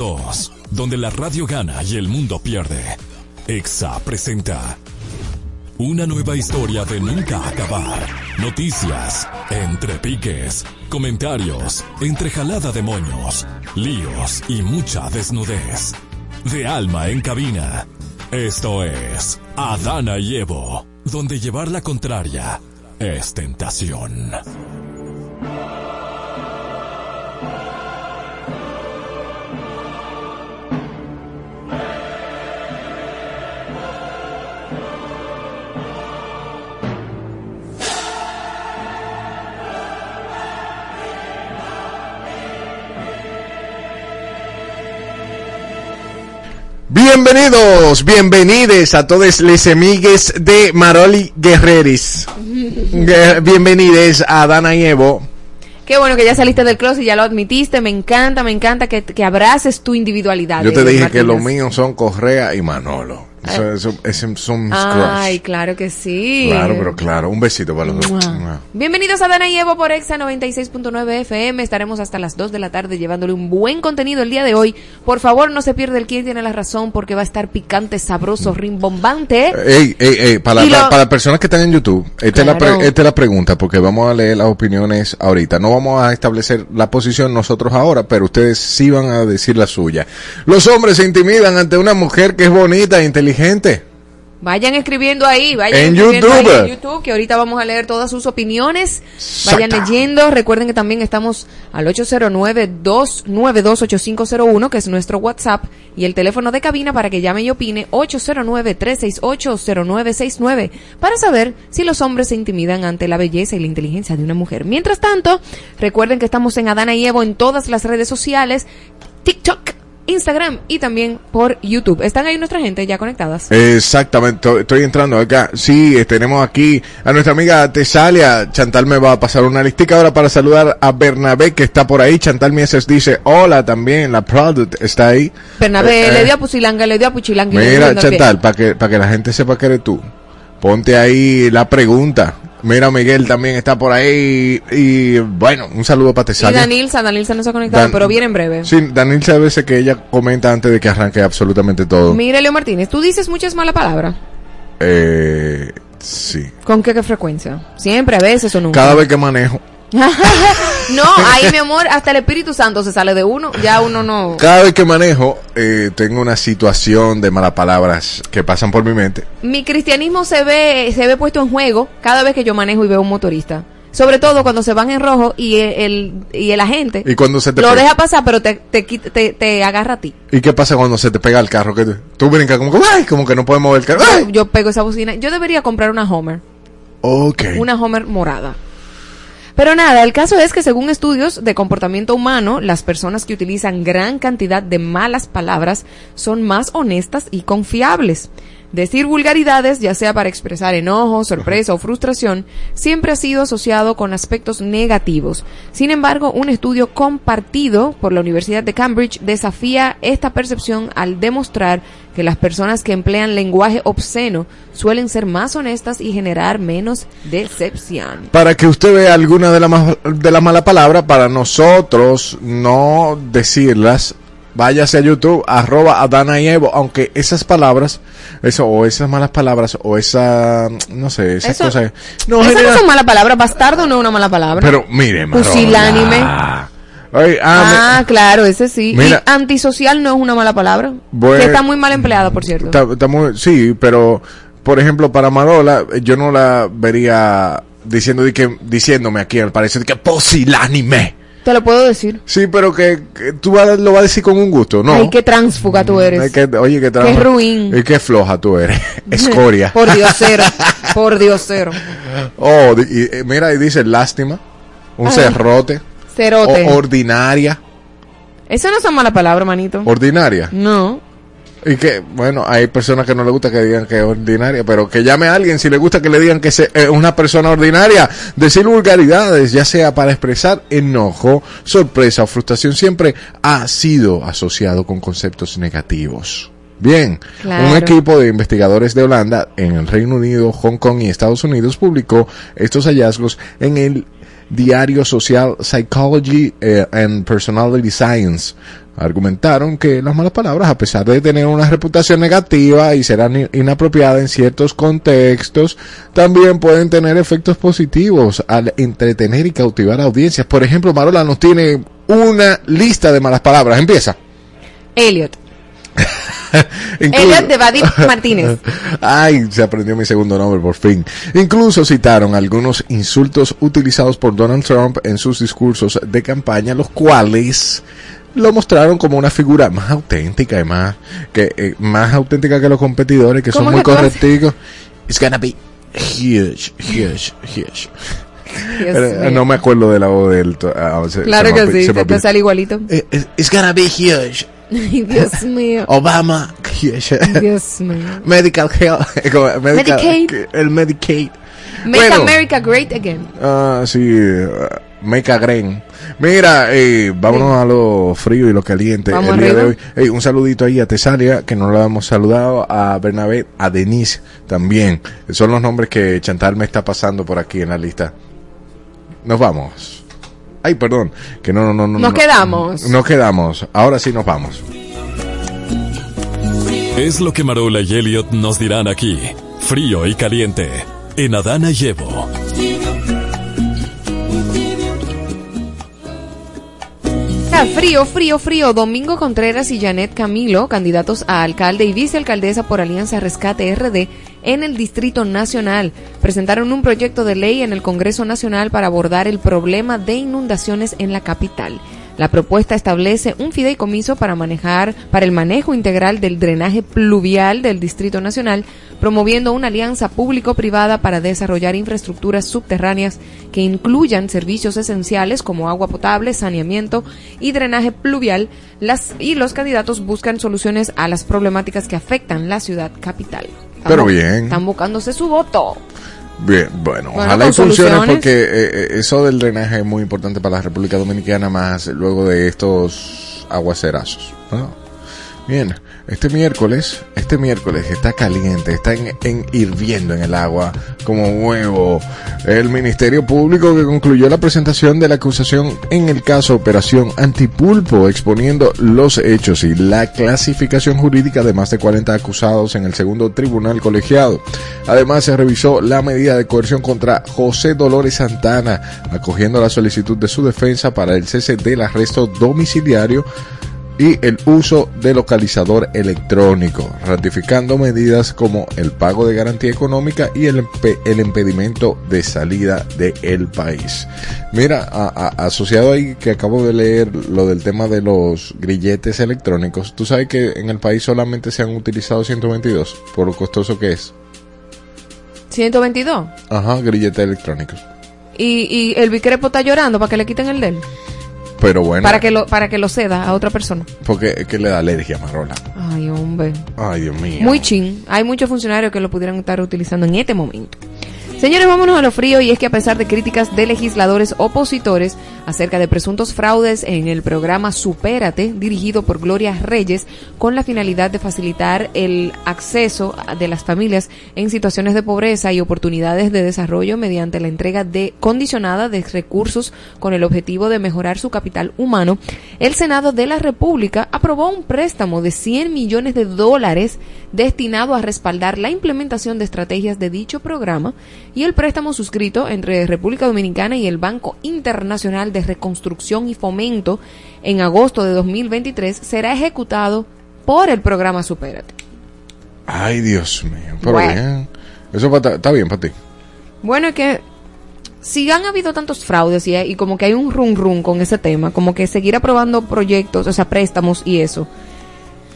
2, donde la radio gana y el mundo pierde. EXA presenta una nueva historia de nunca acabar. Noticias, entre piques, comentarios, entre jalada de moños, líos y mucha desnudez. De alma en cabina. Esto es Adana y Evo, donde llevar la contraria es tentación. Bienvenidos, bienvenides a todos les amigues de Maroli Guerreris. Gue- Bienvenides a Dana y Evo. Qué bueno que ya saliste del closet y ya lo admitiste. Me encanta, me encanta que, que abraces tu individualidad. Yo te eh, dije Martínez. que los míos son Correa y Manolo. Eso, eso- esos son Ay, crush. claro que sí. Claro, pero claro. Un besito para los dos. Bienvenidos a Dana y Evo por Exa 96.9 FM. Estaremos hasta las 2 de la tarde llevándole un buen contenido el día de hoy. Por favor, no se pierda el quién tiene la razón porque va a estar picante, sabroso, rimbombante. Ey, ey, ey, para, lo- para, para las personas que están en YouTube, esta, es la pre- esta es la pregunta, porque vamos a leer las opiniones ahorita. No vamos a establecer la posición nosotros ahora, pero ustedes sí van a decir la suya. Los hombres se intimidan ante una mujer que es bonita e inteligente. Vayan escribiendo ahí, vayan En escribiendo YouTube. ahí en YouTube, que ahorita vamos a leer todas sus opiniones. Vayan leyendo. Recuerden que también estamos al 809-292-8501, que es nuestro WhatsApp, y el teléfono de cabina para que llame y opine, 809-368-0969, para saber si los hombres se intimidan ante la belleza y la inteligencia de una mujer. Mientras tanto, recuerden que estamos en Adana y Evo en todas las redes sociales, TikTok, Instagram y también por YouTube. ¿Están ahí nuestra gente ya conectadas? Exactamente, to- estoy entrando acá. Sí, eh, tenemos aquí a nuestra amiga Tesalia. Chantal me va a pasar una listica ahora para saludar a Bernabé que está por ahí. Chantal Mieses dice hola también. La Product está ahí. Bernabé Eh, eh. le dio a Puchilanga, le dio a Puchilanga. Mira. Chantal, para que, para que la gente sepa que eres tú. Ponte ahí la pregunta. Mira, Miguel también está por ahí. Y bueno, un saludo para Y Tesalia. Danilza, Danilza no se ha conectado, Dan- pero viene en breve. Sí, Daniel sabe veces que ella comenta antes de que arranque absolutamente todo. Mire, Leo Martínez, tú dices muchas malas palabras. Eh, sí. ¿Con qué, qué frecuencia? Siempre, a veces o nunca. Cada vez que manejo. no, ahí mi amor, hasta el Espíritu Santo se sale de uno, ya uno no. Cada vez que manejo, eh, tengo una situación de malas palabras que pasan por mi mente. Mi cristianismo se ve, se ve puesto en juego cada vez que yo manejo y veo un motorista. Sobre todo cuando se van en rojo y el, el- y el agente Y cuando se te lo pega- deja pasar, pero te, te, te, te agarra a ti. ¿Y qué pasa cuando se te pega el carro? Que tú, tú brincas como que, ¡ay! Como que no puedes mover el carro. ¡ay! Yo, yo pego esa bocina. Yo debería comprar una Homer. Ok. una Homer morada. Pero nada, el caso es que según estudios de comportamiento humano, las personas que utilizan gran cantidad de malas palabras son más honestas y confiables. Decir vulgaridades, ya sea para expresar enojo, sorpresa o frustración, siempre ha sido asociado con aspectos negativos. Sin embargo, un estudio compartido por la Universidad de Cambridge desafía esta percepción al demostrar que las personas que emplean lenguaje obsceno suelen ser más honestas y generar menos decepción. Para que usted vea alguna de las de las malas palabras, para nosotros no decirlas, váyase a YouTube, arroba Adana y Evo, aunque esas palabras, eso, o esas malas palabras, o esa, no sé, esas Eso- cosas. No, Esas no son malas palabras. Bastardo no es una mala palabra. Pero mire. Pusilánime. Ay, ah, Ah, claro, ese sí. Mira. y antisocial no es una mala palabra. Bueno. que está muy mal empleada, por cierto. Está- está muy- sí, pero por ejemplo para Marola yo no la vería diciendo de que diciéndome aquí al parecer de que posilánime. Te lo puedo decir. Sí, pero que, que tú vas- lo vas a decir con un gusto, ¿no? Ay, qué transfuga tú eres. Ay, que- oye, que trabaja- Qué ruin. Y qué floja tú eres. Escoria. por diosero. por diosero. oh, y, eh, mira, y dice lástima, un Ay. cerrote, Cerote. o- ordinaria, Esas no son malas palabras, manito. ordinaria. no. Y que, bueno, hay personas que no le gusta que digan que es ordinaria, pero que llame a alguien si le gusta que le digan que es eh, una persona ordinaria. Decir vulgaridades, ya sea para expresar enojo, sorpresa o frustración, siempre ha sido asociado con conceptos negativos. Bien, Claro. un equipo de investigadores de Holanda en el Reino Unido, Hong Kong y Estados Unidos publicó estos hallazgos en el diario social Psychology eh, and Personality Science. Argumentaron que las malas palabras, a pesar de tener una reputación negativa y serán inapropiadas en ciertos contextos, también pueden tener efectos positivos al entretener y cautivar audiencias. Por ejemplo, Marola nos tiene una lista de malas palabras. Empieza. Elliot. Elliot de Vadim Martínez. Ay, se aprendió mi segundo nombre por fin. Incluso citaron algunos insultos utilizados por Donald Trump en sus discursos de campaña, los cuales lo mostraron como una figura más auténtica y más que eh, más auténtica que los competidores que son muy correcticos. It's gonna be huge, huge, huge. Eh, no me acuerdo de la voz de él. Ah, claro que sí, se te sale igualito. Eh, it's gonna be huge. Dios mío. Obama. Dios mío. Medical health. Medicaid. El Medicaid. Make America great again. Ah, sí. Uh, make again. Mira, eh, vámonos a lo frío y lo caliente el día de hoy. un saludito ahí a Tesalia, que no lo hemos saludado, a Bernabé, a Denise también. Son los nombres que Chantal me está pasando por aquí en la lista. Nos vamos. Ay, perdón, que no, no, no. Nos quedamos. Nos quedamos. Ahora sí nos vamos. Es lo que Marola y Elliot nos dirán aquí. Frío y caliente. En Adana llevo. Frío, frío, frío. Domingo Contreras y Janet Camilo, candidatos a alcalde y vicealcaldesa por Alianza Rescate RD en el Distrito Nacional, presentaron un proyecto de ley en el Congreso Nacional para abordar el problema de inundaciones en la capital. La propuesta establece un fideicomiso para manejar para el manejo integral del drenaje pluvial del Distrito Nacional, promoviendo una alianza público-privada para desarrollar infraestructuras subterráneas que incluyan servicios esenciales como agua potable, saneamiento y drenaje pluvial. Las y los candidatos buscan soluciones a las problemáticas que afectan la ciudad capital. Pero bien. Están buscándose su voto. Bien, bueno, ojalá y funcione porque eh, eh, eso del drenaje es muy importante para la República Dominicana más luego de estos aguacerazos. Bien, este miércoles, este miércoles está caliente, está en, hirviendo en el agua como huevo. El Ministerio Público que concluyó la presentación de la acusación en el caso Operación Antipulpo, exponiendo los hechos y la clasificación jurídica de más de 40 acusados en el segundo tribunal colegiado. Además, se revisó la medida de coerción contra José Dolores Santana, acogiendo la solicitud de su defensa para el cese del arresto domiciliario y el uso de localizador electrónico, ratificando medidas como el pago de garantía económica y el, el impedimento de salida del país. Mira, asociado ahí que acabo de leer lo del tema de los grilletes electrónicos, tú sabes que en el país solamente se han utilizado 122 por lo costoso que es. 122. Ajá, grilletes electrónicos. ¿Y, y el Bicrepo está llorando para que le quiten el de él? Pero bueno. Para que lo, para que lo ceda a otra persona. Porque que le da alergia a Marola. Ay, hombre. Ay, Dios mío. Muy chin. Hay muchos funcionarios que lo pudieran estar utilizando en este momento. Señores, vámonos a lo frío y es que a pesar de críticas de legisladores opositores acerca de presuntos fraudes en el programa Supérate, dirigido por Gloria Reyes, con la finalidad de facilitar el acceso de las familias en situaciones de pobreza y oportunidades de desarrollo mediante la entrega de condicionada de recursos con el objetivo de mejorar su capital humano, el Senado de la República aprobó un préstamo de 100 millones de dólares destinado a respaldar la implementación de estrategias de dicho programa y el préstamo suscrito entre República Dominicana y el Banco Internacional de Reconstrucción y Fomento en agosto de 2023 será ejecutado por el programa Superate. Ay, Dios mío, pero bien. Eso está bien para ti. Bueno, es que si han habido tantos fraudes y, y como que hay un rum rum con ese tema, como que seguir aprobando proyectos, o sea, préstamos y eso,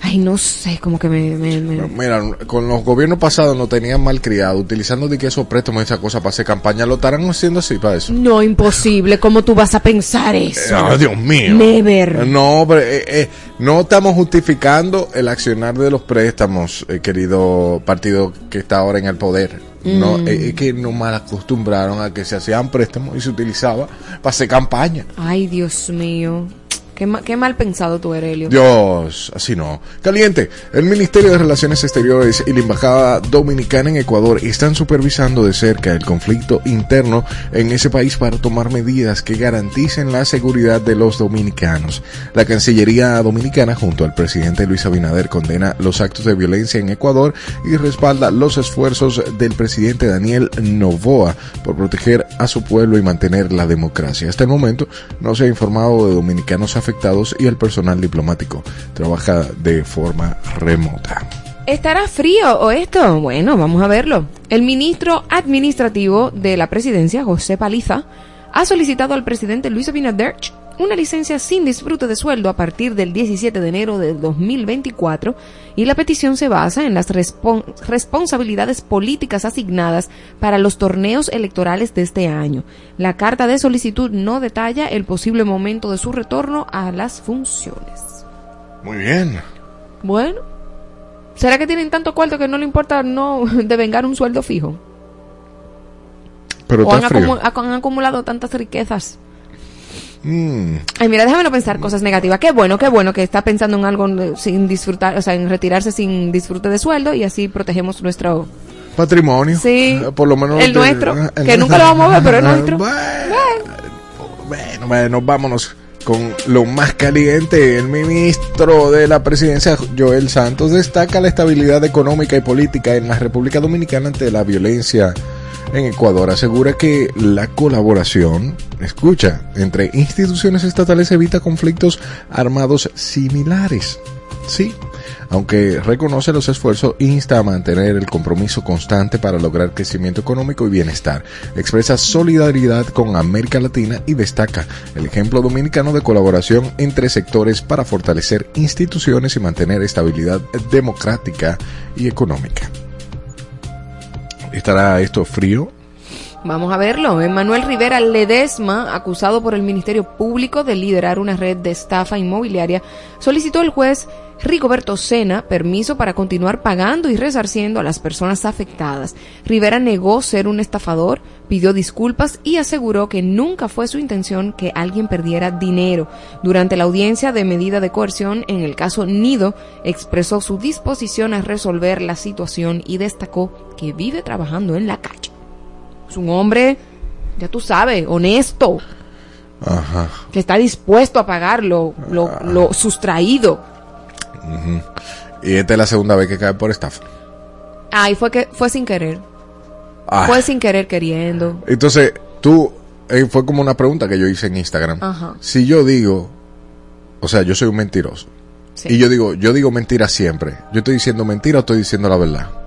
Ay, no sé, como que me... Mira, con los gobiernos pasados no tenían mal criado, utilizando de que esos préstamos y esa cosa para hacer campaña, ¿lo estarán haciendo así para eso? No, imposible, ¿cómo tú vas a pensar eso? Eh, Dios mío. Never. No, pero, eh, eh, no estamos justificando el accionar de los préstamos, querido partido que está ahora en el poder. No, mm. es que no mal acostumbraron a que se hacían préstamos y se utilizaba para hacer campaña. Ay, Dios mío. Qué, ma- qué mal pensado tú eres. Dios, así no. Caliente. El Ministerio de Relaciones Exteriores y la Embajada Dominicana en Ecuador están supervisando de cerca el conflicto interno en ese país para tomar medidas que garanticen la seguridad de los dominicanos. La Cancillería Dominicana junto al presidente Luis Abinader condena los actos de violencia en Ecuador y respalda los esfuerzos del presidente Daniel Novoa por proteger a su pueblo y mantener la democracia. Hasta el momento no se ha informado de dominicanos y el personal diplomático trabaja de forma remota. ¿Estará frío o esto? Bueno, vamos a verlo. El ministro administrativo de la presidencia, José Paliza, ha solicitado al presidente Luis Abinader una licencia sin disfrute de sueldo a partir del 17 de enero de 2024 y la petición se basa en las respon- responsabilidades políticas asignadas para los torneos electorales de este año. La carta de solicitud no detalla el posible momento de su retorno a las funciones. Muy bien. Bueno, ¿será que tienen tanto cuarto que no le importa no devengar un sueldo fijo? Pero ¿O frío. han acumulado tantas riquezas? Mm, Ay, mira, déjame no pensar cosas negativas. Qué bueno, qué bueno que está pensando en algo eh, sin disfrutar, o sea, en retirarse sin disfrute de sueldo y así protegemos nuestro... patrimonio. Sí. Eh, Por lo menos. El de- nuestro, eh, que nunca lo vamos a ver, pero es nuestro. Bueno, bueno, bueno, vámonos con lo más caliente. El ministro de la presidencia, Joel Santos, destaca la estabilidad económica y política en la República Dominicana ante la violencia en Ecuador. Asegura que la colaboración, escucha, entre instituciones estatales evita conflictos armados similares. Sí, aunque reconoce los esfuerzos, insta a mantener el compromiso constante para lograr crecimiento económico y bienestar. Expresa solidaridad con América Latina y destaca el ejemplo dominicano de colaboración entre sectores para fortalecer instituciones y mantener estabilidad democrática y económica. ¿Estará esto frío? Vamos a verlo. Emmanuel Rivera Ledesma, acusado por el Ministerio Público de liderar una red de estafa inmobiliaria, solicitó al juez Rigoberto Sena permiso para continuar pagando y resarciendo a las personas afectadas. Rivera negó ser un estafador, pidió disculpas y aseguró que nunca fue su intención que alguien perdiera dinero. Durante la audiencia de medida de coerción en el caso Nido, expresó su disposición a resolver la situación y destacó que vive trabajando en la calle. Es un hombre, ya tú sabes, honesto, Ajá. que está dispuesto a pagar lo, lo, lo sustraído. Y esta es la segunda vez que cae por estafa. Ay, fue que fue sin querer. Ah. Fue sin querer queriendo. Entonces, tú, eh, fue como una pregunta que yo hice en Instagram. Ajá. Si yo digo, o sea, yo soy un mentiroso. Sí. Y yo digo, yo digo mentira siempre. ¿Yo estoy diciendo mentira o estoy diciendo la verdad?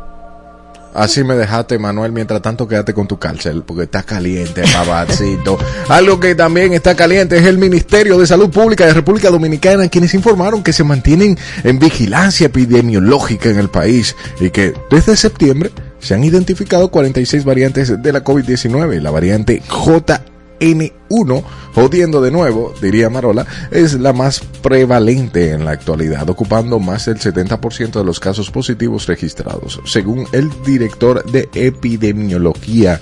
Así me dejaste, Manuel. Mientras tanto, quédate con tu cárcel, porque está caliente, papacito. Algo que también está caliente es el Ministerio de Salud Pública de República Dominicana, quienes informaron que se mantienen en vigilancia epidemiológica en el país y que desde septiembre se han identificado 46 variantes de la COVID-19. La variante JN1, jodiendo de nuevo, diría Marola, es la más prevalente en la actualidad, ocupando más del 70% de los casos positivos registrados, según el director de epidemiología,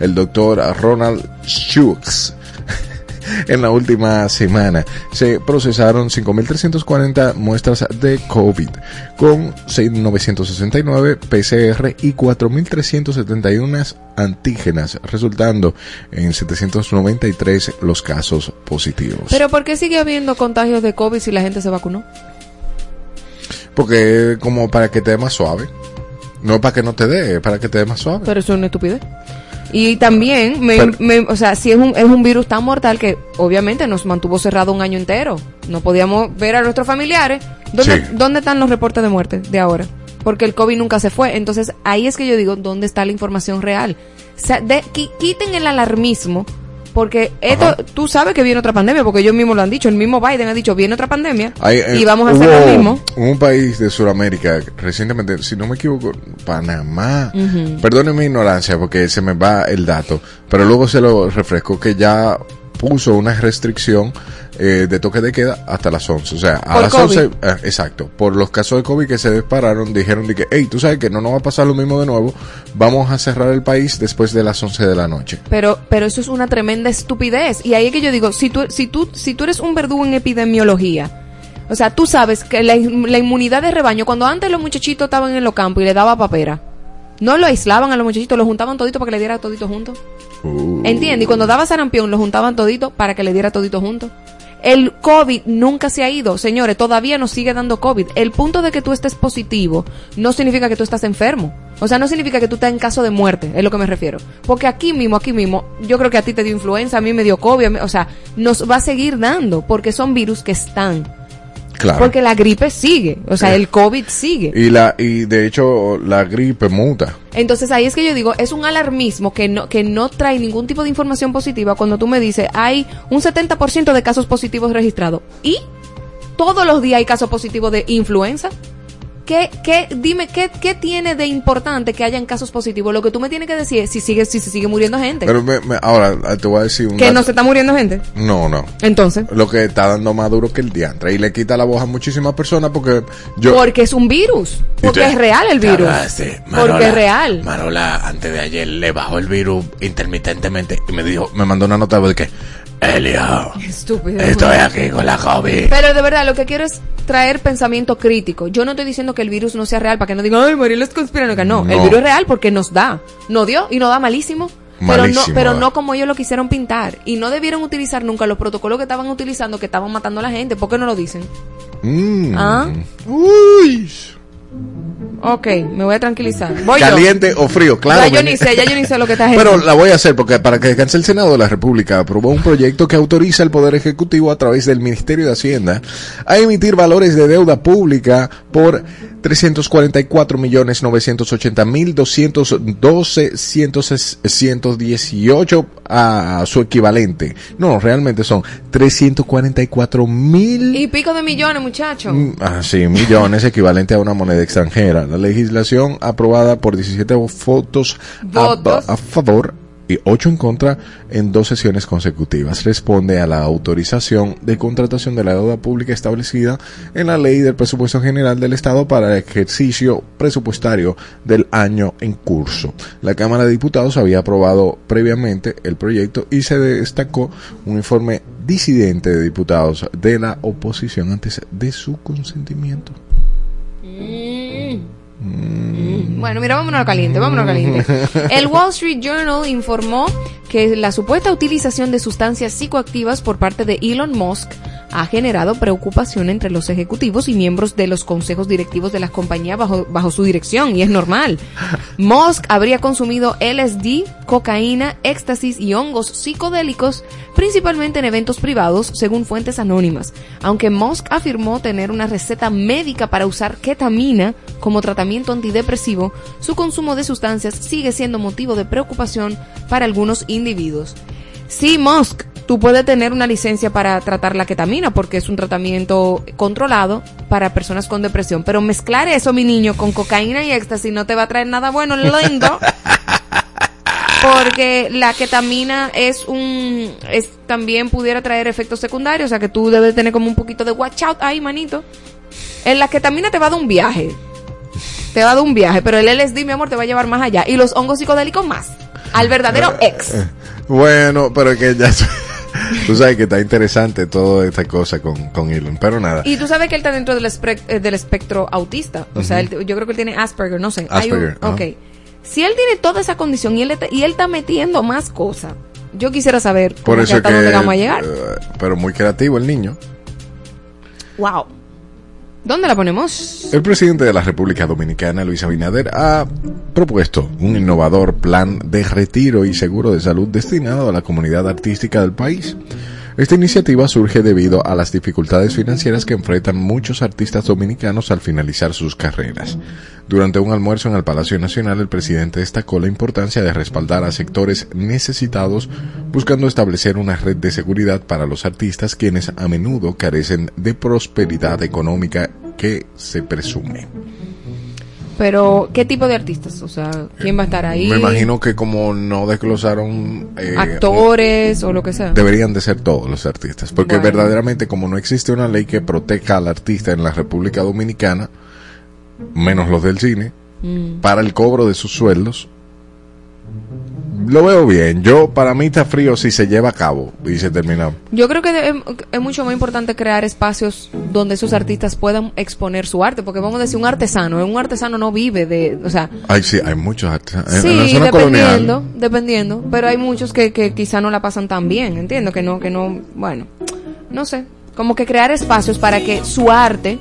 el doctor Ronald Schultz. En la última semana se procesaron 5.340 muestras de COVID con 969 PCR y 4.371 antígenas, resultando en 793 los casos positivos. Pero ¿por qué sigue habiendo contagios de COVID si la gente se vacunó? Porque como para que te dé más suave. No para que no te dé, para que te dé más suave. Pero eso es una estupidez. Y también, me, Pero- me- o sea, si es un, es un virus tan mortal que obviamente nos mantuvo cerrado un año entero. No podíamos ver a nuestros familiares. ¿Dónde, Sí. ¿dónde están los reportes de muerte de ahora? Porque el COVID nunca se fue. Entonces, ahí es que yo digo, ¿dónde está la información real? O sea, de- qui- quiten el alarmismo. Porque esto, Ajá. tú sabes que viene otra pandemia, porque ellos mismos lo han dicho. El mismo Biden ha dicho, viene otra pandemia. Hay, eh, y vamos a hacer lo mismo. Un país de Sudamérica, recientemente, si no me equivoco, Panamá. Perdone mi ignorancia porque se me va el dato, pero luego se lo refresco que ya puso una restricción eh, de toque de queda hasta las 11. O sea, a Por las COVID. 11, eh, exacto, por los casos de COVID que se dispararon, dijeron de que, hey, tú sabes que no nos va a pasar lo mismo de nuevo, vamos a cerrar el país después de las 11 de la noche. Pero, pero eso es una tremenda estupidez. Y ahí es que yo digo, si tú, si tú, si tú eres un verdugo en epidemiología, o sea, tú sabes que la, la inmunidad de rebaño, cuando antes los muchachitos estaban en los campos y le daba papera, no lo aislaban a los muchachitos, los juntaban todito para que le diera todito juntos. Uh. ¿Entiendes? Y cuando daba sarampión, lo juntaban todito para que le diera todito juntos. El COVID nunca se ha ido, señores, todavía nos sigue dando COVID. El punto de que tú estés positivo no significa que tú estás enfermo. O sea, no significa que tú estás en caso de muerte, es lo que me refiero. Porque aquí mismo, aquí mismo, yo creo que a ti te dio influenza, a mí me dio COVID, o sea, nos va a seguir dando, porque son virus que están. Claro. Porque la gripe sigue, o sea, Eh. el COVID sigue. Y la y de hecho la gripe muta. Entonces ahí es que yo digo, es un alarmismo que no, que no trae ningún tipo de información positiva cuando tú me dices, hay un 70% de casos positivos registrados. ¿Y? Todos los días hay casos positivos de influenza. ¿Qué, qué, dime, ¿qué, qué tiene de importante que hayan casos positivos? Lo que tú me tienes que decir es si sigue, si se sigue muriendo gente. Pero me- me- ahora te voy a decir un que no se está muriendo gente. No, no. Entonces, Lo que está dando más duro que el diantre. Y le quita la voz a muchísimas personas porque yo... porque es un virus. Porque es real el virus. Cagaste, Porque es real. Marola, antes de ayer le bajó el virus intermitentemente y me dijo, Me mandó una nota de que... Elio, Estúpido. estoy aquí con la COVID. Pero de verdad, lo que quiero es traer pensamiento crítico. Yo no estoy diciendo que el virus no sea real para que no digan, ay, Mariela es conspiranoica. No, el No. virus es real porque nos da. Nos dio y nos da malísimo. Pero no, Malísimo, pero no como ellos lo quisieron pintar. Y no debieron utilizar nunca los protocolos que estaban utilizando que estaban matando a la gente. ¿Por qué no lo dicen? mm, ¿Ah? Uy. Ok, me voy a tranquilizar. Voy yo. Caliente o frío, claro. Ya yo ni sé, ya yo ni sé lo que está Pero la voy a hacer porque para que descanse el Senado de la República aprobó un proyecto que autoriza al Poder Ejecutivo a través del Ministerio de Hacienda a emitir valores de deuda pública por 344 millones 980 mil 212 118 a su equivalente. No, realmente son 344 mil Y pico de millones, muchachos. Mm, Ah, sí, millones equivalente a una moneda extranjera. La legislación aprobada por 17 votos a, Votos. a favor y 8 en contra en dos sesiones consecutivas. Responde a la autorización de contratación de la deuda pública establecida en la Ley del Presupuesto General del Estado para el ejercicio presupuestario del año en curso. La Cámara de Diputados había aprobado previamente el proyecto y se destacó un informe disidente de diputados de la oposición antes de su consentimiento. Mm, Bueno, mira, vámonos a caliente, vámonos a caliente. El Wall Street Journal informó que la supuesta utilización de sustancias psicoactivas por parte de Elon Musk ha generado preocupación entre los ejecutivos y miembros de los consejos directivos de las compañías bajo, bajo su dirección, y es normal. Musk habría consumido LSD, cocaína, éxtasis y hongos psicodélicos, principalmente en eventos privados, según fuentes anónimas. Aunque Musk afirmó tener una receta médica para usar ketamina como tratamiento antidepresivo, su consumo de sustancias sigue siendo motivo de preocupación para algunos individuos. Sí, Musk, tú puedes tener una licencia para tratar la ketamina porque es un tratamiento controlado para personas con depresión, pero mezclar eso, mi niño, con cocaína y éxtasis no te va a traer nada bueno, lindo. Porque la ketamina es un es también pudiera traer efectos secundarios, o sea que tú debes tener como un poquito de watch out ahí, manito. En la ketamina te va a dar un viaje. Te va a dar un viaje, pero el LSD, mi amor, te va a llevar más allá y los hongos psicodélicos más. Al verdadero ex. Bueno, pero que ya tú sabes que está interesante toda esta cosa con, con Elon, pero nada. Y tú sabes que él está dentro del, eh, del espectro autista. O sea, él- yo creo que él tiene Asperger, no sé. Un- Asperger, ok. Si él tiene toda esa condición y él, está- y él está metiendo más cosas, yo quisiera saber Por cómo eso hasta que dónde vamos a llegar. eh, pero muy creativo el niño. Wow. ¿Dónde la ponemos? El presidente de la República Dominicana, Luis Abinader, ha propuesto un innovador plan de retiro y seguro de salud destinado a la comunidad artística del país. Esta iniciativa surge debido a las dificultades financieras que enfrentan muchos artistas dominicanos al finalizar sus carreras. Durante un almuerzo en el Palacio Nacional, el presidente destacó la importancia de respaldar a sectores necesitados, buscando establecer una red de seguridad para los artistas quienes a menudo carecen de prosperidad económica que se presume. Pero, ¿qué tipo de artistas? O sea, ¿quién va a estar ahí? Me imagino que como no desglosaron... eh, Actores o lo que sea. Deberían de ser todos los artistas, porque Bueno. verdaderamente como no existe una ley que proteja al artista en la República Dominicana, menos los del cine, Mm. para el cobro de sus sueldos, lo veo bien. Yo, para mí está frío si se lleva a cabo y se termina. Yo creo que es, es mucho más importante crear espacios donde esos artistas puedan exponer su arte, porque vamos a decir un artesano, un artesano no vive de, o sea, Ay, sí, hay muchos artistas. En- sí, en la zona dependiendo, colonial. dependiendo, pero hay muchos que, que quizá no la pasan tan bien, entiendo que no, que no, bueno, no sé, como que crear espacios para que su arte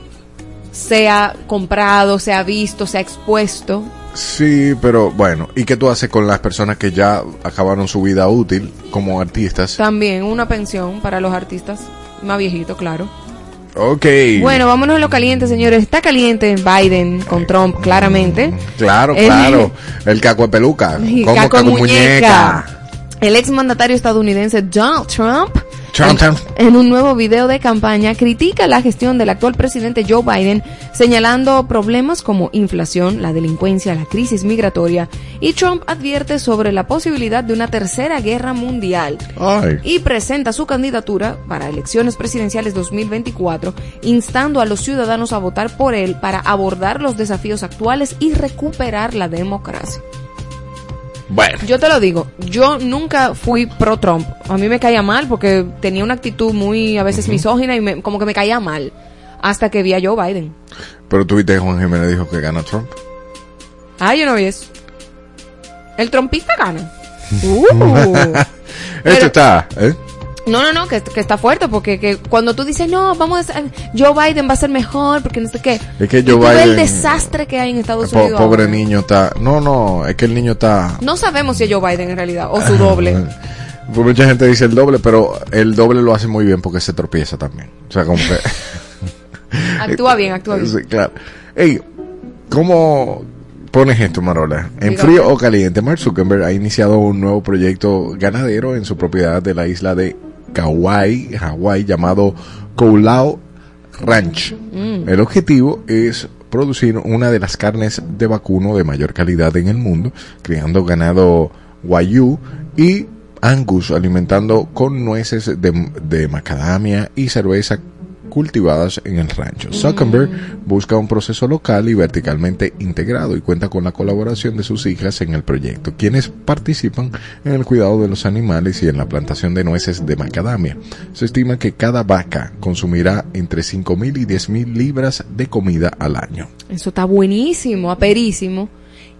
sea comprado, sea visto, sea expuesto. Sí, pero bueno, ¿y qué tú haces con las personas que ya acabaron su vida útil como artistas? También una pensión para los artistas más viejitos, claro. Ok. Bueno, vámonos a lo caliente, señores. Está caliente Biden con Trump, claramente. Claro, claro. El caco de peluca. Como caco de caco muñeca. El ex mandatario estadounidense Donald Trump, en, un nuevo video de campaña, critica la gestión del actual presidente Joe Biden, señalando problemas como inflación, la delincuencia, la crisis migratoria, y Trump advierte sobre la posibilidad de una tercera guerra mundial Ay. y presenta su candidatura para elecciones presidenciales 2024, instando a los ciudadanos a votar por él para abordar los desafíos actuales y recuperar la democracia. Bueno. Yo te lo digo, yo nunca fui pro Trump. A mí me caía mal porque tenía una actitud muy a veces misógina y me- como que me caía mal hasta que vi a Joe Biden. Pero tú viste que Juan Jiménez dijo que gana Trump. Ah, yo no vi eso. El trompista gana. Uh. Esto está, ¿eh? No, no, no, que, que está fuerte porque que cuando tú dices, no, vamos a... Joe Biden va a ser mejor porque no sé qué. Es que Joe ves el Biden- desastre que hay en Estados Po- Unidos. pobre ahora. niño está. No, no, es que el niño está. No sabemos si es Joe Biden en realidad o su doble. Pues mucha gente dice el doble, pero el doble lo hace muy bien porque se tropieza también. O sea, como que. Actúa bien, actúa bien. Sí, claro. Ey, ¿cómo pones esto, Marola? ¿En Dígame. frío o caliente? Mark Zuckerberg ha iniciado un nuevo proyecto ganadero en su propiedad de la isla de Kauai, Hawái, llamado Koulao Ranch. Mm. El objetivo es producir una de las carnes de vacuno de mayor calidad en el mundo, criando ganado Wagyu y Angus, alimentando con nueces de, de macadamia y cerveza cultivadas en el rancho. Zuckerberg busca un proceso local y verticalmente integrado y cuenta con la colaboración de sus hijas en el proyecto, quienes participan en el cuidado de los animales y en la plantación de nueces de macadamia. Se estima que cada vaca consumirá entre 5.000 y 10.000 libras de comida al año. Eso está buenísimo, aperísimo.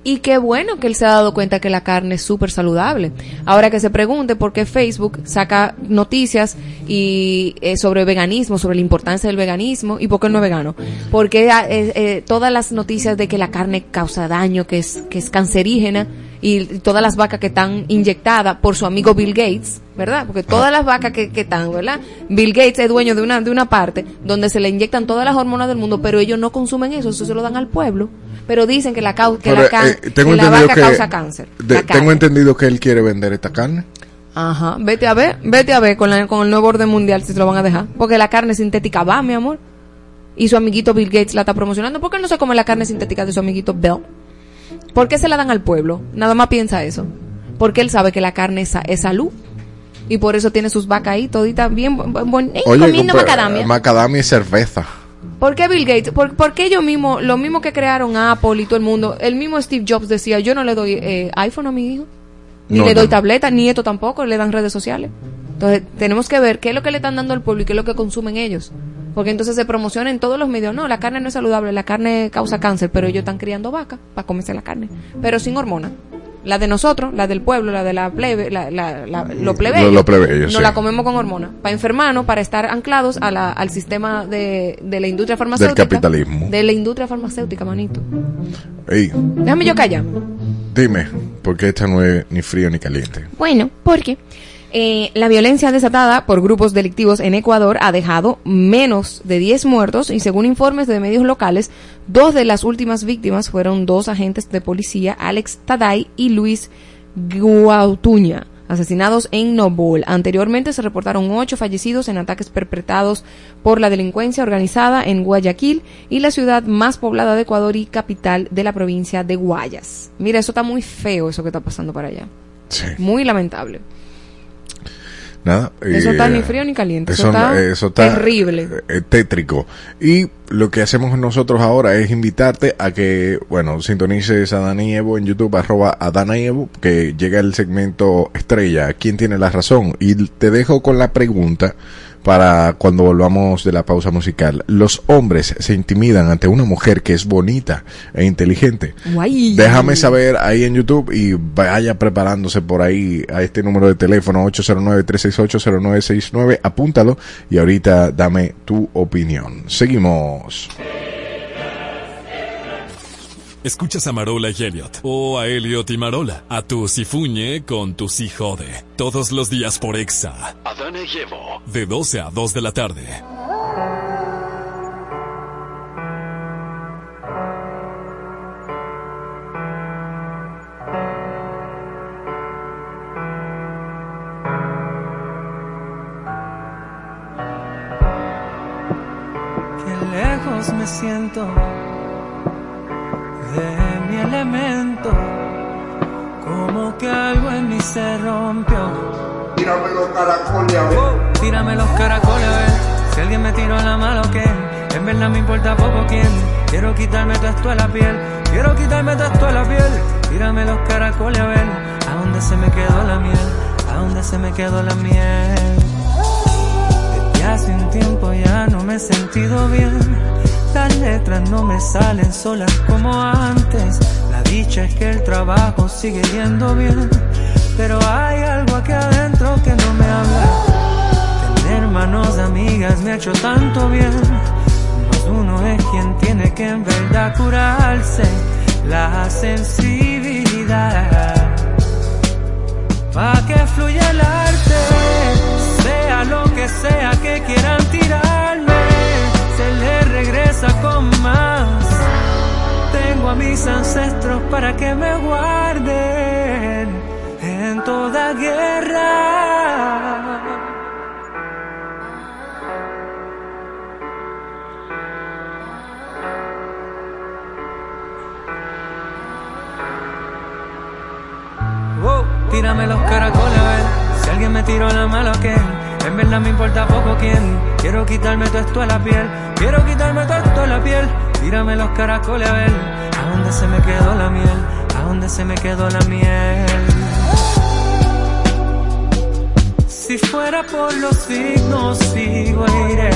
Y qué bueno que él se ha dado cuenta que la carne es súper saludable. Ahora que se pregunte por qué Facebook saca noticias y eh, sobre veganismo, sobre la importancia del veganismo y por qué no es vegano. Porque eh, eh, todas las noticias de que la carne causa daño, que es, que es cancerígena y todas las vacas que están inyectadas por su amigo Bill Gates, ¿verdad? Porque todas las vacas que, que están, ¿verdad? Bill Gates es dueño de una, de una parte donde se le inyectan todas las hormonas del mundo, pero ellos no consumen eso, eso se lo dan al pueblo. Pero dicen que la, cau- que Pero, la, can- eh, tengo que la entendido vaca que- causa cáncer. de- la carne. tengo entendido que él quiere vender esta carne. Ajá, vete a ver, vete a ver con, la- con el nuevo orden mundial si se lo van a dejar. Porque la carne sintética va, mi amor. Y su amiguito Bill Gates la está promocionando. ¿Por qué no se come la carne sintética de su amiguito Bill? ¿Por qué se la dan al pueblo? Nada más piensa eso. Porque él sabe que la carne es, sa- es salud. Y por eso tiene sus vacas ahí toditas bien buen- ey, comiendo macadamia. macadamia y cerveza. ¿Por qué Bill Gates? ¿Por, por qué ellos mismos, lo mismo que crearon Apple y todo el mundo, el mismo Steve Jobs decía, yo no le doy eh, iPhone a mi hijo, ni No, le doy no. tableta, ni esto tampoco, le dan redes sociales. Entonces, tenemos que ver qué es lo que le están dando al pueblo y qué es lo que consumen ellos. Porque entonces se promociona en todos los medios, no, la carne no es saludable, la carne causa cáncer, pero ellos están criando vacas para comerse la carne, pero sin hormonas. La de nosotros, la del pueblo, la de la plebe, la, la, la- lo plebeyo, Lo- lo plebeyo, nos sí. la comemos con hormonas, para enfermarnos, para estar anclados a la, al sistema de, de la industria farmacéutica. capitalismo. De la industria farmacéutica, manito. Ey, Déjame yo callarme. dime, porque esta no es ni frío ni caliente. Bueno, porque eh, la violencia desatada por grupos delictivos en Ecuador ha dejado menos de 10 muertos y según informes de medios locales, dos de las últimas víctimas fueron dos agentes de policía, Alex Taday y Luis Guautuña, asesinados en Nobol. Anteriormente se reportaron ocho fallecidos en ataques perpetrados por la delincuencia organizada en Guayaquil y la ciudad más poblada de Ecuador y capital de la provincia de Guayas. Mira, eso está muy feo, eso que está pasando para allá. Sí. Muy lamentable. Nada. Eso eh, está ni frío ni caliente. Eso, Eso, está, eh, eso está, terrible. eh, tétrico. Y lo que hacemos nosotros ahora es invitarte a que, bueno, sintonices a Dani Evo en YouTube, arroba a Dana Evo, que llega el segmento estrella, ¿quién tiene la razón? Y te dejo con la pregunta para cuando volvamos de la pausa musical. ¿Los hombres se intimidan ante una mujer que es bonita e inteligente? Guay. Déjame saber ahí en YouTube y vaya preparándose por ahí a este número de teléfono 809-368-0969. Apúntalo y ahorita dame tu opinión. Seguimos. Escuchas a Marola y Elliot, o a Elliot y Marola, a tu Sifuñe con tu si jode, todos los días por Exa, Adana y Evo. de 12 a 2 de la tarde. Qué lejos me siento de mi elemento, como que algo en mí se rompió. Tírame los caracoles a ver. Oh, tírame los caracoles a ver si alguien me tiró la mano o qué. En verdad me importa poco quién. Quiero quitarme todo esto a la piel. Quiero quitarme todo esto a la piel. Tírame los caracoles a ver a dónde se me quedó la miel. A dónde se me quedó la miel. Desde hace un tiempo ya no me he sentido bien. Las letras no me salen solas como antes. La dicha es que el trabajo sigue yendo bien. Pero hay algo aquí adentro que no me habla. Tener manos amigas me ha hecho tanto bien. Mas uno es quien tiene que en verdad curarse la sensibilidad. Pa' que fluya el arte, sea lo que sea que quieran le regresa con más. Tengo a mis ancestros para que me guarden en toda guerra. Wow, tírame los caracoles a ver si alguien me tiró la mala o qué. En verdad me importa poco quién. Quiero quitarme todo esto a la piel. Quiero quitarme todo esto a la piel. Tírame los caracoles a ver a dónde se me quedó la miel. A dónde se me quedó la miel. Si fuera por los signos, sigo iré.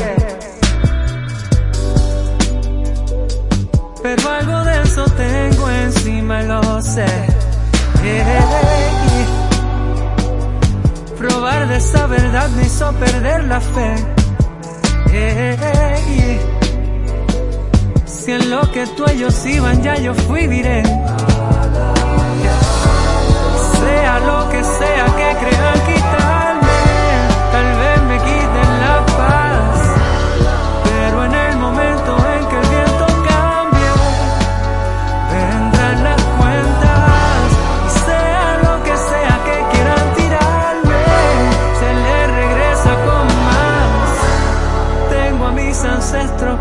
Pero algo de eso tengo encima, lo sé. Probar de esa verdad me hizo perder la fe. Ey, Si en lo que tú ellos iban ya yo fui directo. Sea lo que sea que crean quitarme,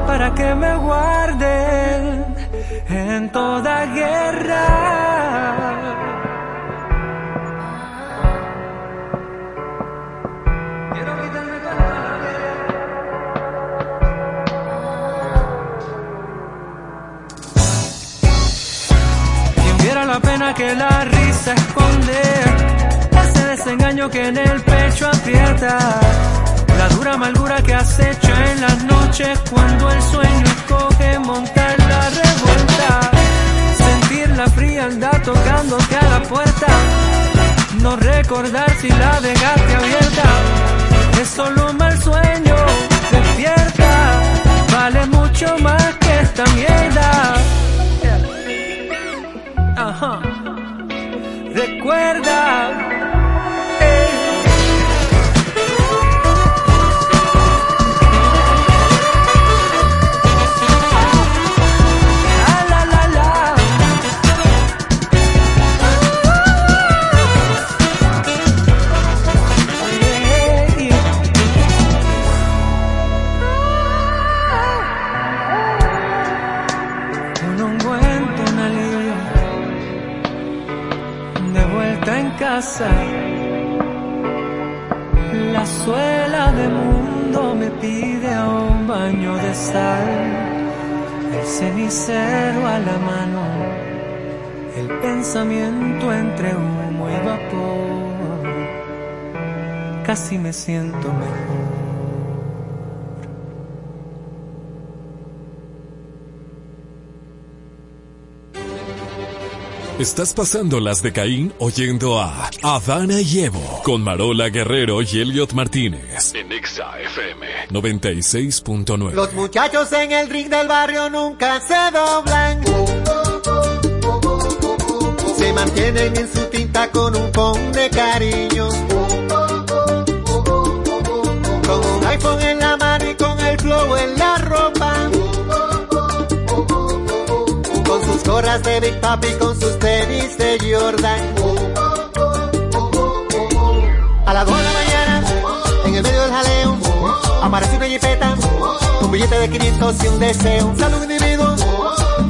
para que me guarden en toda guerra. Quien viera la pena que la risa esconde, ese desengaño que en el pecho aprieta, cuando el sueño escoge montar la revuelta, sentir la frialdad tocándote a la puerta, no recordar si la dejaste abierta, es solo un mal sueño, despierta, vale mucho más que esta mierda. Ajá. Recuerda. De sal. El cenicero a la mano. El pensamiento entre humo y vapor. Casi me siento mejor. Estás pasando las de Caín oyendo a Adana y Evo con Marola Guerrero y Elliot Martínez en Exa FM 96.9. Los muchachos en el ring del barrio nunca se doblan. Se mantienen en su tinta con un con de cariño. Con un iPhone en la mano y con el flow en gorras de Big Papi, con sus tenis de Jordan. A las 2 de la mañana, en el medio del jaleo, aparece una jipeta, un billete de 500 y un deseo. Sale un individuo,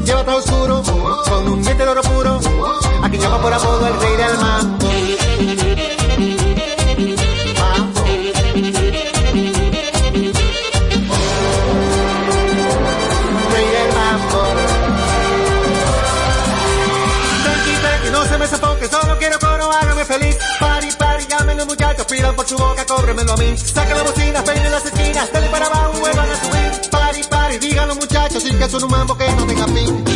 lleva todo oscuro, con un diente de oro puro, a quien llama por apodo el rey del. Mambo. Pidan por su boca, cóbremelo a mí. Saquen la bocina, peinen las esquinas, dale para abajo, vuelvan a subir. Pari, pari, digan los muchachos, y que son un mambo que no tenga fin.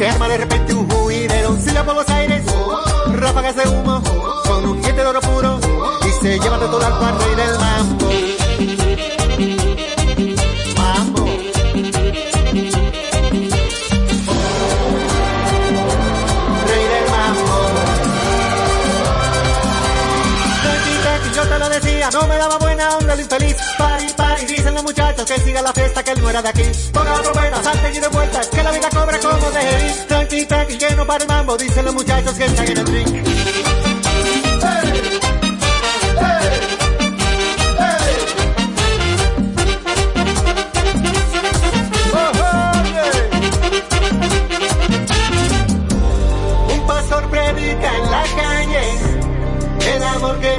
se arma de repente un juidero. Silla por los aires, ráfagas de humo, con un diente de oro puro y se lleva de todo al cual rey del mambo. No me daba buena onda el infeliz. Pari, pari, dicen los muchachos que siga la que él no era de aquí. Ponga la trompeta, salten y de que la vida cobra como de ir. Tranqui, tranqui, que para el mambo, dicen los muchachos que están en el drink. Un pastor predica en la calle el amor que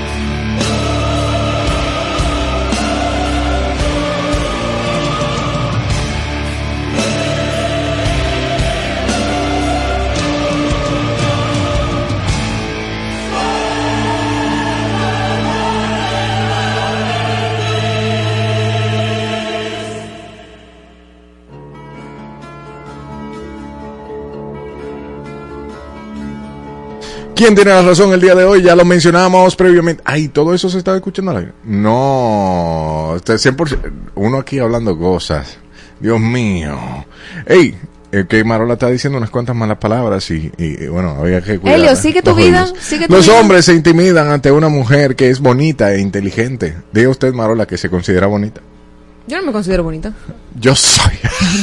¿Quién tiene la razón el día de hoy? Ya lo mencionamos previamente. Ay, ¿todo eso se estaba escuchando? No, este 100%, uno aquí hablando cosas. Dios mío. Ey, eh, que Marola está diciendo unas cuantas malas palabras y, y, y, bueno, había que cuidar. Helio, sigue tu vida, sigue tu Los vida. hombres se intimidan ante una mujer que es bonita e inteligente. Diga usted, Marola, que se considera bonita. Yo no me considero bonita. Yo soy.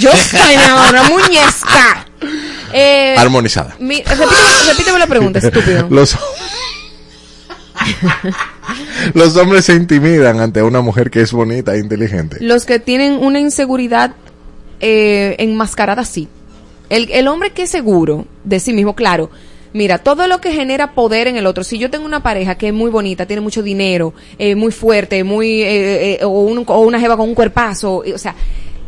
Yo soy una muñeca. Eh, Armonizada. mi- repíteme, repíteme la pregunta, estúpido. Los, los hombres se intimidan ante una mujer que es bonita e inteligente. Los que tienen una inseguridad eh, enmascarada, sí. El, el hombre que es seguro de sí mismo, claro. Mira, todo lo que genera poder en el otro. Si yo tengo una pareja que es muy bonita, tiene mucho dinero, eh, muy fuerte, muy eh, eh, o, un- o una jeva con un cuerpazo, eh, o sea,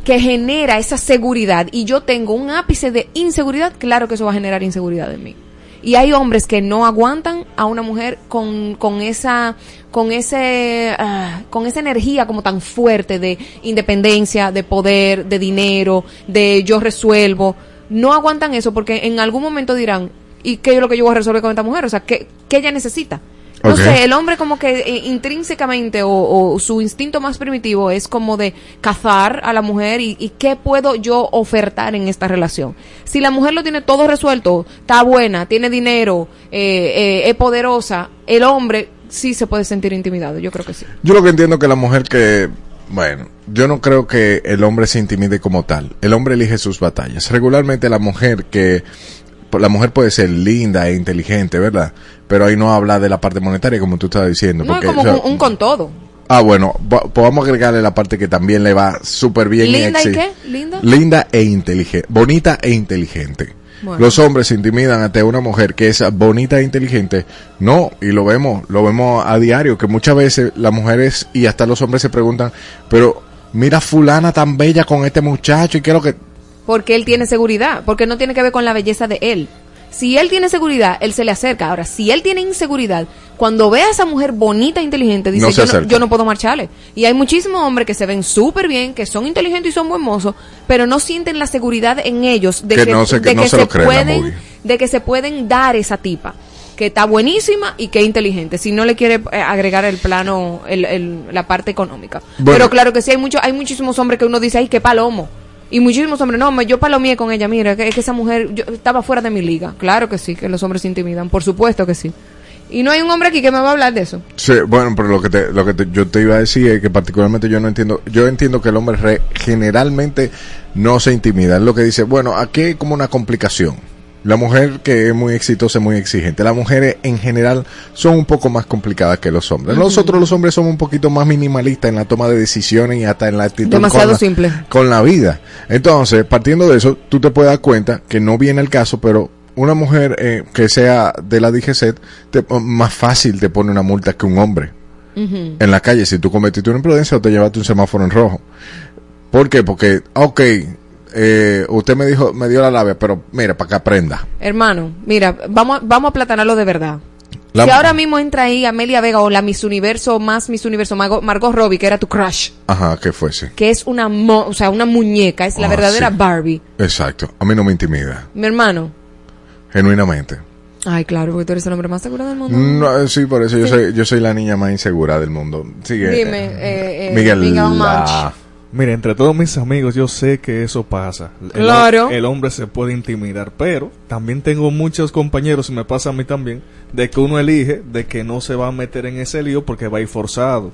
que genera esa seguridad y yo tengo un ápice de inseguridad, claro que eso va a generar inseguridad en mí. Y hay hombres que no aguantan a una mujer con, con esa, con ese, ah, con esa energía como tan fuerte de independencia, de poder, de dinero, de yo resuelvo. No aguantan eso porque en algún momento dirán, ¿y qué es lo que yo voy a resolver con esta mujer? O sea, ¿qué, qué ella necesita? No sé, el hombre como que eh, intrínsecamente o, o su instinto más primitivo es como de cazar a la mujer y, y qué puedo yo ofertar en esta relación. Si la mujer lo tiene todo resuelto, está buena, tiene dinero, eh, eh, es poderosa, el hombre sí se puede sentir intimidado, yo creo que sí. Yo lo que entiendo que la mujer que, bueno, yo no creo que el hombre se intimide como tal. El hombre elige sus batallas. Regularmente la mujer que, la mujer puede ser linda e inteligente, ¿verdad? Pero ahí no habla de la parte monetaria como tú estabas diciendo. No porque, como o sea, un, un con todo. Ah, bueno, va- podemos agregarle la parte que también le va súper bien. ¿Linda y qué? ¿Linda? Linda e inteligente. Bonita e inteligente. Bueno. Los hombres se intimidan ante una mujer que es bonita e inteligente. No, y lo vemos, lo vemos a diario, que muchas veces las mujeres y hasta los hombres se preguntan, pero mira fulana tan bella con este muchacho y qué es lo que... Porque él tiene seguridad, porque no tiene que ver con la belleza de él. Si él tiene seguridad, él se le acerca. Ahora, si él tiene inseguridad, cuando ve a esa mujer bonita e inteligente, dice, No yo, no, yo no puedo marcharle. Y hay muchísimos hombres que se ven súper bien, que son inteligentes y son buen mozos, pero no sienten la seguridad en ellos de Que que, no se- de que pueden, de que se pueden dar esa tipa que está buenísima y que es inteligente, si no le quiere eh, agregar el plano, el, el- la parte económica. Bueno. Pero claro que sí, hay mucho, hay muchísimos hombres que uno dice, ay, qué palomo. Y muchísimos hombres, no, yo palomeé con ella, mira, es que esa mujer yo, estaba fuera de mi liga. Claro que sí, que los hombres se intimidan, por supuesto que sí. Y no hay un hombre aquí que me va a hablar de eso. Sí, bueno, pero lo que, te, lo que te- yo te iba a decir es que particularmente yo no entiendo, yo entiendo que el hombre re- generalmente no se intimida. Es lo que dice, bueno, aquí hay como una complicación. La mujer que es muy exitosa es muy exigente. Las mujeres en general son un poco más complicadas que los hombres. Nosotros los hombres somos un poquito más minimalistas en la toma de decisiones y hasta en la actitud Demasiado con la- simple. con la vida. Entonces, partiendo de eso, tú te puedes dar cuenta que no viene el caso, pero una mujer eh, que sea de la DGC, te- más fácil te pone una multa que un hombre en la calle si tú cometiste una imprudencia o te llevaste un semáforo en rojo. ¿Por qué? Porque, ok, eh, usted me dijo, me dio la labia, pero mira, para que aprenda. Hermano, mira, vamos, vamos a platanarlo de verdad. La- si ahora mismo entra ahí Amelia Vega o la Miss Universo más Miss Universo, Margot, Margot Robbie, que era tu crush, Ajá, que fuese. que es una, mo- o sea, una muñeca, es la Ah, verdadera sí. Barbie. Exacto. A mí no me intimida, Mi hermano. genuinamente. Ay, claro, porque tú eres el hombre más seguro del mundo. No, sí, por eso yo soy, yo soy la niña más insegura del mundo. Sigue. Dime, eh, eh, eh, Miguel. Miguel la-. Mira, entre todos mis amigos yo sé que eso pasa. El, Claro. El hombre se puede intimidar, pero también tengo muchos compañeros, y me pasa a mí también, de que uno elige de que no se va a meter en ese lío porque va a ir forzado.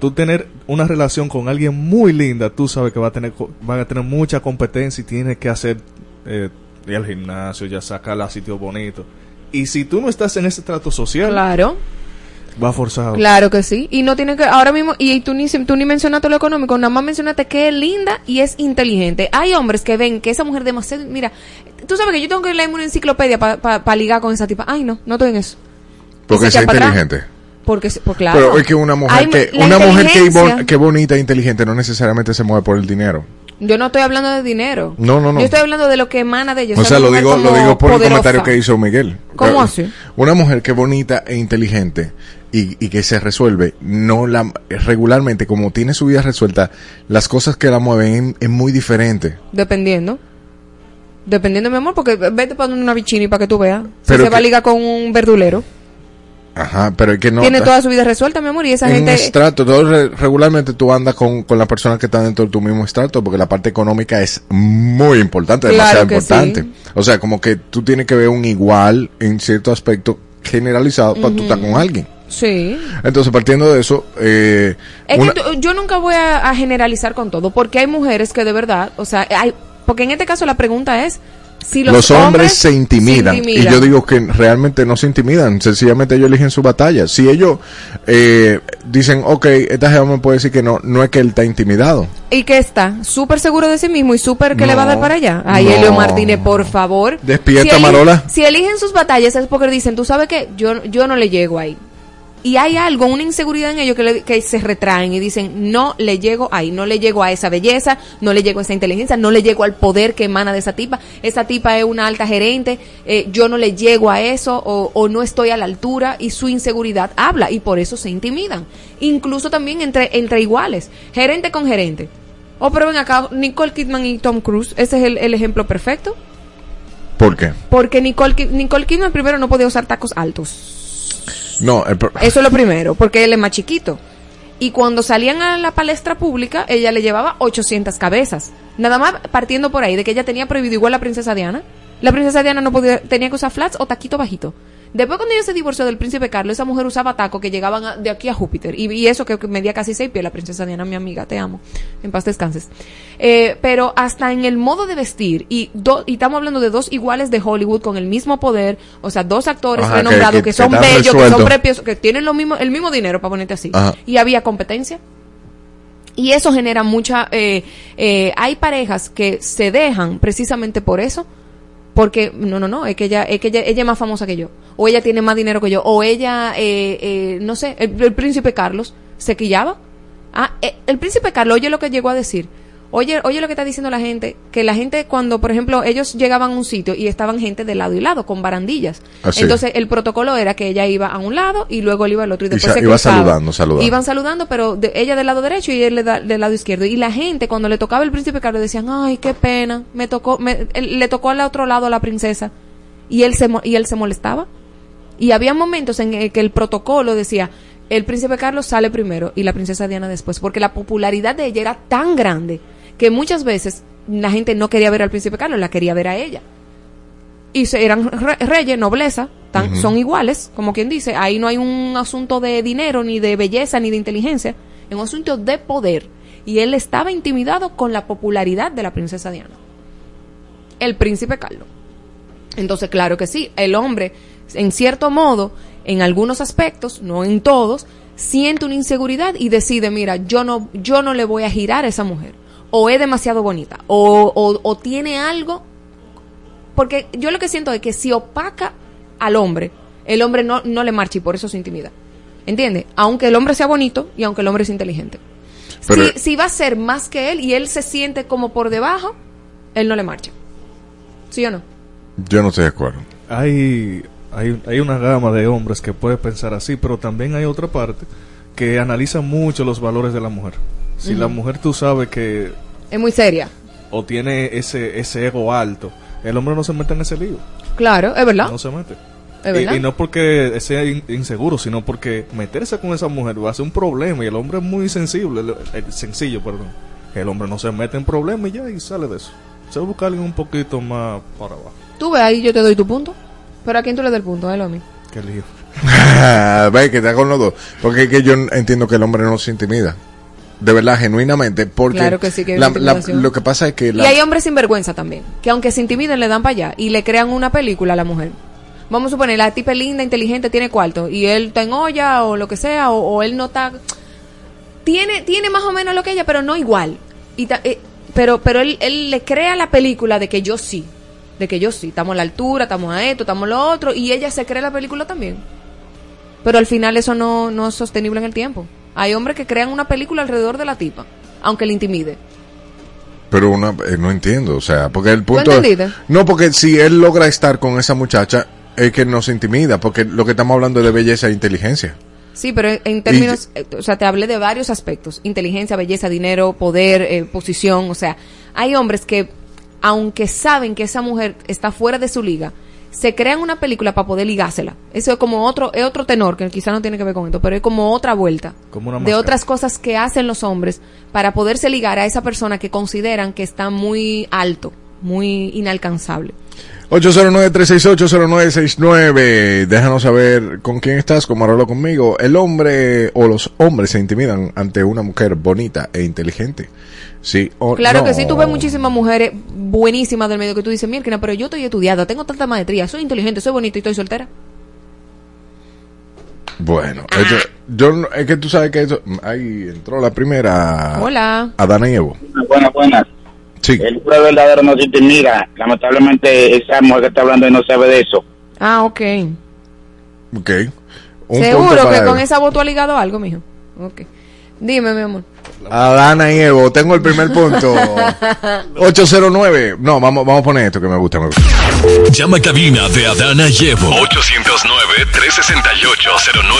Tú tener una relación con alguien muy linda, tú sabes que va a tener, van a tener mucha competencia y tienes que hacer eh, ir al gimnasio, ya sacarla a sitios bonitos. Y si tú no estás en ese trato social, Claro, va forzado. claro que sí. Y no tiene que, ahora mismo, y tú ni, tú ni mencionaste lo económico, nada más mencionaste que es linda y es inteligente. Hay hombres que ven que esa mujer demasiado, mira, tú sabes que yo tengo que leerme una enciclopedia para ligar con esa tipa. Ay, no, no estoy en eso. Porque es atrás. inteligente. Porque, pues claro. Pero es que una mujer Hay- que, una mujer que, que bonita e inteligente no necesariamente se mueve por el dinero. Yo no estoy hablando de dinero. No, no, no. Yo estoy hablando de lo que emana de ellos. O sea, lo digo, lo digo por el comentario que hizo Miguel. ¿Cómo Eh, así? Una mujer que es bonita e inteligente y, y que se resuelve, no la regularmente, como tiene su vida resuelta, las cosas que la mueven es muy diferente. Dependiendo. Dependiendo, mi amor, porque vete para una bichini para que tú veas. Si Pero se va a ligar con un verdulero. Ajá, pero es que no. Tiene toda su vida resuelta, mi amor, y esa en gente... estrato, todo re- regularmente tú andas con, con las personas que están dentro de tu mismo estrato, porque la parte económica es muy importante, Claro demasiado que importante. sí. O sea, como que tú tienes que ver un igual en cierto aspecto generalizado para tú estar con alguien. Sí. Entonces, partiendo de eso, eh, Es una- que yo nunca voy a, a generalizar con todo, porque hay mujeres que de verdad, o sea, hay, porque en este caso la pregunta es, Si los, hombres, se, intimidan. Y yo digo que realmente no se intimidan, sencillamente ellos eligen su batalla. Si ellos eh, dicen, ok, esta jeva me puede decir que no, no es que él está intimidado. Y que está súper seguro de sí mismo y súper que le va a dar para allá. Ay, no. Elio Martínez, por favor. Despierta, eligen- Marola. Si eligen sus batallas es porque dicen, tú sabes que yo, yo no le llego ahí. Y hay algo, una inseguridad en ellos que, le- que se retraen y dicen, no le llego ahí, no le llego a esa belleza, no le llego a esa inteligencia, no le llego al poder que emana de esa tipa. Esa tipa es una alta gerente, eh, yo no le llego a eso o, o no estoy a la altura y su inseguridad habla y por eso se intimidan. Incluso también entre, entre iguales, gerente con gerente. Oh, pero ven acá, Nicole Kidman y Tom Cruise, ese es el, el ejemplo perfecto. ¿Por qué? Porque Nicole, Nicole Kidman primero no podía usar tacos altos. No, Eso es lo primero, porque él es más chiquito. Y cuando salían a la palestra pública, ella le llevaba 800 cabezas. Nada más partiendo por ahí, de que ella tenía prohibido igual la princesa Diana. La princesa Diana no podía, tenía que usar flats o taquito bajito. Después cuando ella se divorció del príncipe Carlos, esa mujer usaba tacos que llegaban a- de aquí a Júpiter. Y, y eso que, que medía casi seis pies, la princesa Diana, mi amiga, te amo. En paz descanses. Eh, pero hasta en el modo de vestir, y, do- y estamos hablando de dos iguales de Hollywood con el mismo poder, o sea, dos actores Ajá, renombrados que- que, que son bellos, que son prepiosos, que tienen lo mismo, el mismo dinero, para ponerte así. Ajá. Y había competencia. Y eso genera mucha... eh, eh, hay parejas que se dejan precisamente por eso. Porque, no, no, no, es que ella, es que ella, ella es más famosa que yo. O ella tiene más dinero que yo. O ella, eh, eh, no sé, el, el príncipe Carlos se quillaba. Ah, eh, el príncipe Carlos, oye lo que llegó a decir. Oye, oye lo que está diciendo la gente, que la gente cuando, por ejemplo, ellos llegaban a un sitio y estaban gente de lado y lado, con barandillas. Así. Entonces, el protocolo era que ella iba a un lado y luego él iba al otro y después se iba saludando, saludando. Iban saludando, pero de- ella del lado derecho y él le da- del lado izquierdo. Y la gente, cuando le tocaba el príncipe Carlos, decían, ay, qué pena, me tocó, me- él- le tocó al otro lado a la princesa. Y él se, y él se molestaba. Y había momentos en el que el protocolo decía, el príncipe Carlos sale primero y la princesa Diana después, porque la popularidad de ella era tan grande que muchas veces la gente no quería ver al príncipe Carlos, la quería ver a ella. Y se- eran re- reyes, nobleza, tan- son iguales, como quien dice, ahí no hay un asunto de dinero, ni de belleza, ni de inteligencia, es un asunto de poder. Y él estaba intimidado con la popularidad de la princesa Diana. El príncipe Carlos. Entonces, claro que sí, el hombre, en cierto modo, en algunos aspectos, no en todos, siente una inseguridad y decide, mira, yo no, yo no le voy a girar a esa mujer. O es demasiado bonita, o, o, o tiene algo. Porque yo lo que siento es que si opaca al hombre, el hombre no, no le marcha y por eso se intimida. ¿Entiendes? Aunque el hombre sea bonito y aunque el hombre sea inteligente. Pero- si, si va a ser más que él y él se siente como por debajo, él no le marcha. ¿Sí o no? yo no estoy de acuerdo. hay, hay, hay una gama de hombres que puede pensar así, pero también hay otra parte que analiza mucho los valores de la mujer. Si la mujer tú sabes que Es muy seria. o tiene ese, ese ego alto, el hombre no se mete en ese lío. Claro, es verdad. No se mete. Es verdad. Y, y no porque sea in- inseguro, sino porque meterse con esa mujer va a ser un problema y el hombre es muy sensible, el- el- sencillo, perdón. El hombre no se mete en problemas y ya y sale de eso. Se busca alguien un poquito más para abajo. Tú ves ahí, yo te doy tu punto. Pero a quién tú le das el punto, a Lomi. Qué lío. Ve que está con los dos. Porque es que yo entiendo que el hombre no se intimida. De verdad, genuinamente. Porque Claro que sí que la- lo que pasa es que Y hay hombres sin vergüenza también, que aunque se intimiden le dan para allá y le crean una película a la mujer. Vamos a suponer, la tipa es linda, inteligente, tiene cuarto y él está en olla o lo que sea, o, o él no está... Tiene, tiene más o menos lo que ella, pero no igual. Y ta- eh, pero pero él, él le crea la película de que yo sí, de que yo sí, estamos a la altura, estamos a esto, estamos a lo otro, y ella se cree la película también. Pero al final eso no, no es sostenible en el tiempo. Hay hombres que crean una película alrededor de la tipa, aunque le intimide. Pero una, eh, no entiendo, o sea, porque el punto... entendiste? No, porque si él logra estar con esa muchacha, es que no se intimida, porque lo que estamos hablando es de belleza e inteligencia. Sí, pero en términos, eh, o sea, te hablé de varios aspectos, inteligencia, belleza, dinero, poder, eh, posición, o sea, hay hombres que, aunque saben que esa mujer está fuera de su liga, se crean una película para poder ligársela. Eso es como otro, es otro tenor, que quizá no tiene que ver con esto, pero es como otra vuelta Como una de otras cosas que hacen los hombres para poderse ligar a esa persona que consideran que está muy alto muy inalcanzable. 809-368-0969. Déjanos saber con quién estás, como hablarlo conmigo. El hombre o los hombres se intimidan ante una mujer bonita e inteligente. Sí o Claro no. que sí, tuve muchísimas mujeres buenísimas del medio que tú dices, Mirkina, pero yo estoy estudiada, tengo tanta maestría, soy inteligente, soy bonita y estoy soltera. Bueno, esto- yo, es que tú sabes que eso, ahí entró la primera. Hola. Adana y Evo. Buenas, buenas. Sí. El hombre verdadero no se intimida. Lamentablemente, esa mujer que está hablando y no sabe de eso. Ah, ok. Ok. Un Seguro que con esa voz tú has ligado algo, mijo. Ok. Dime, mi amor. Adana y Evo, tengo el primer punto. 809. No, vamos, vamos a poner esto que me gusta. Me gusta. Llama a cabina de Adana y Evo. 809-368-09.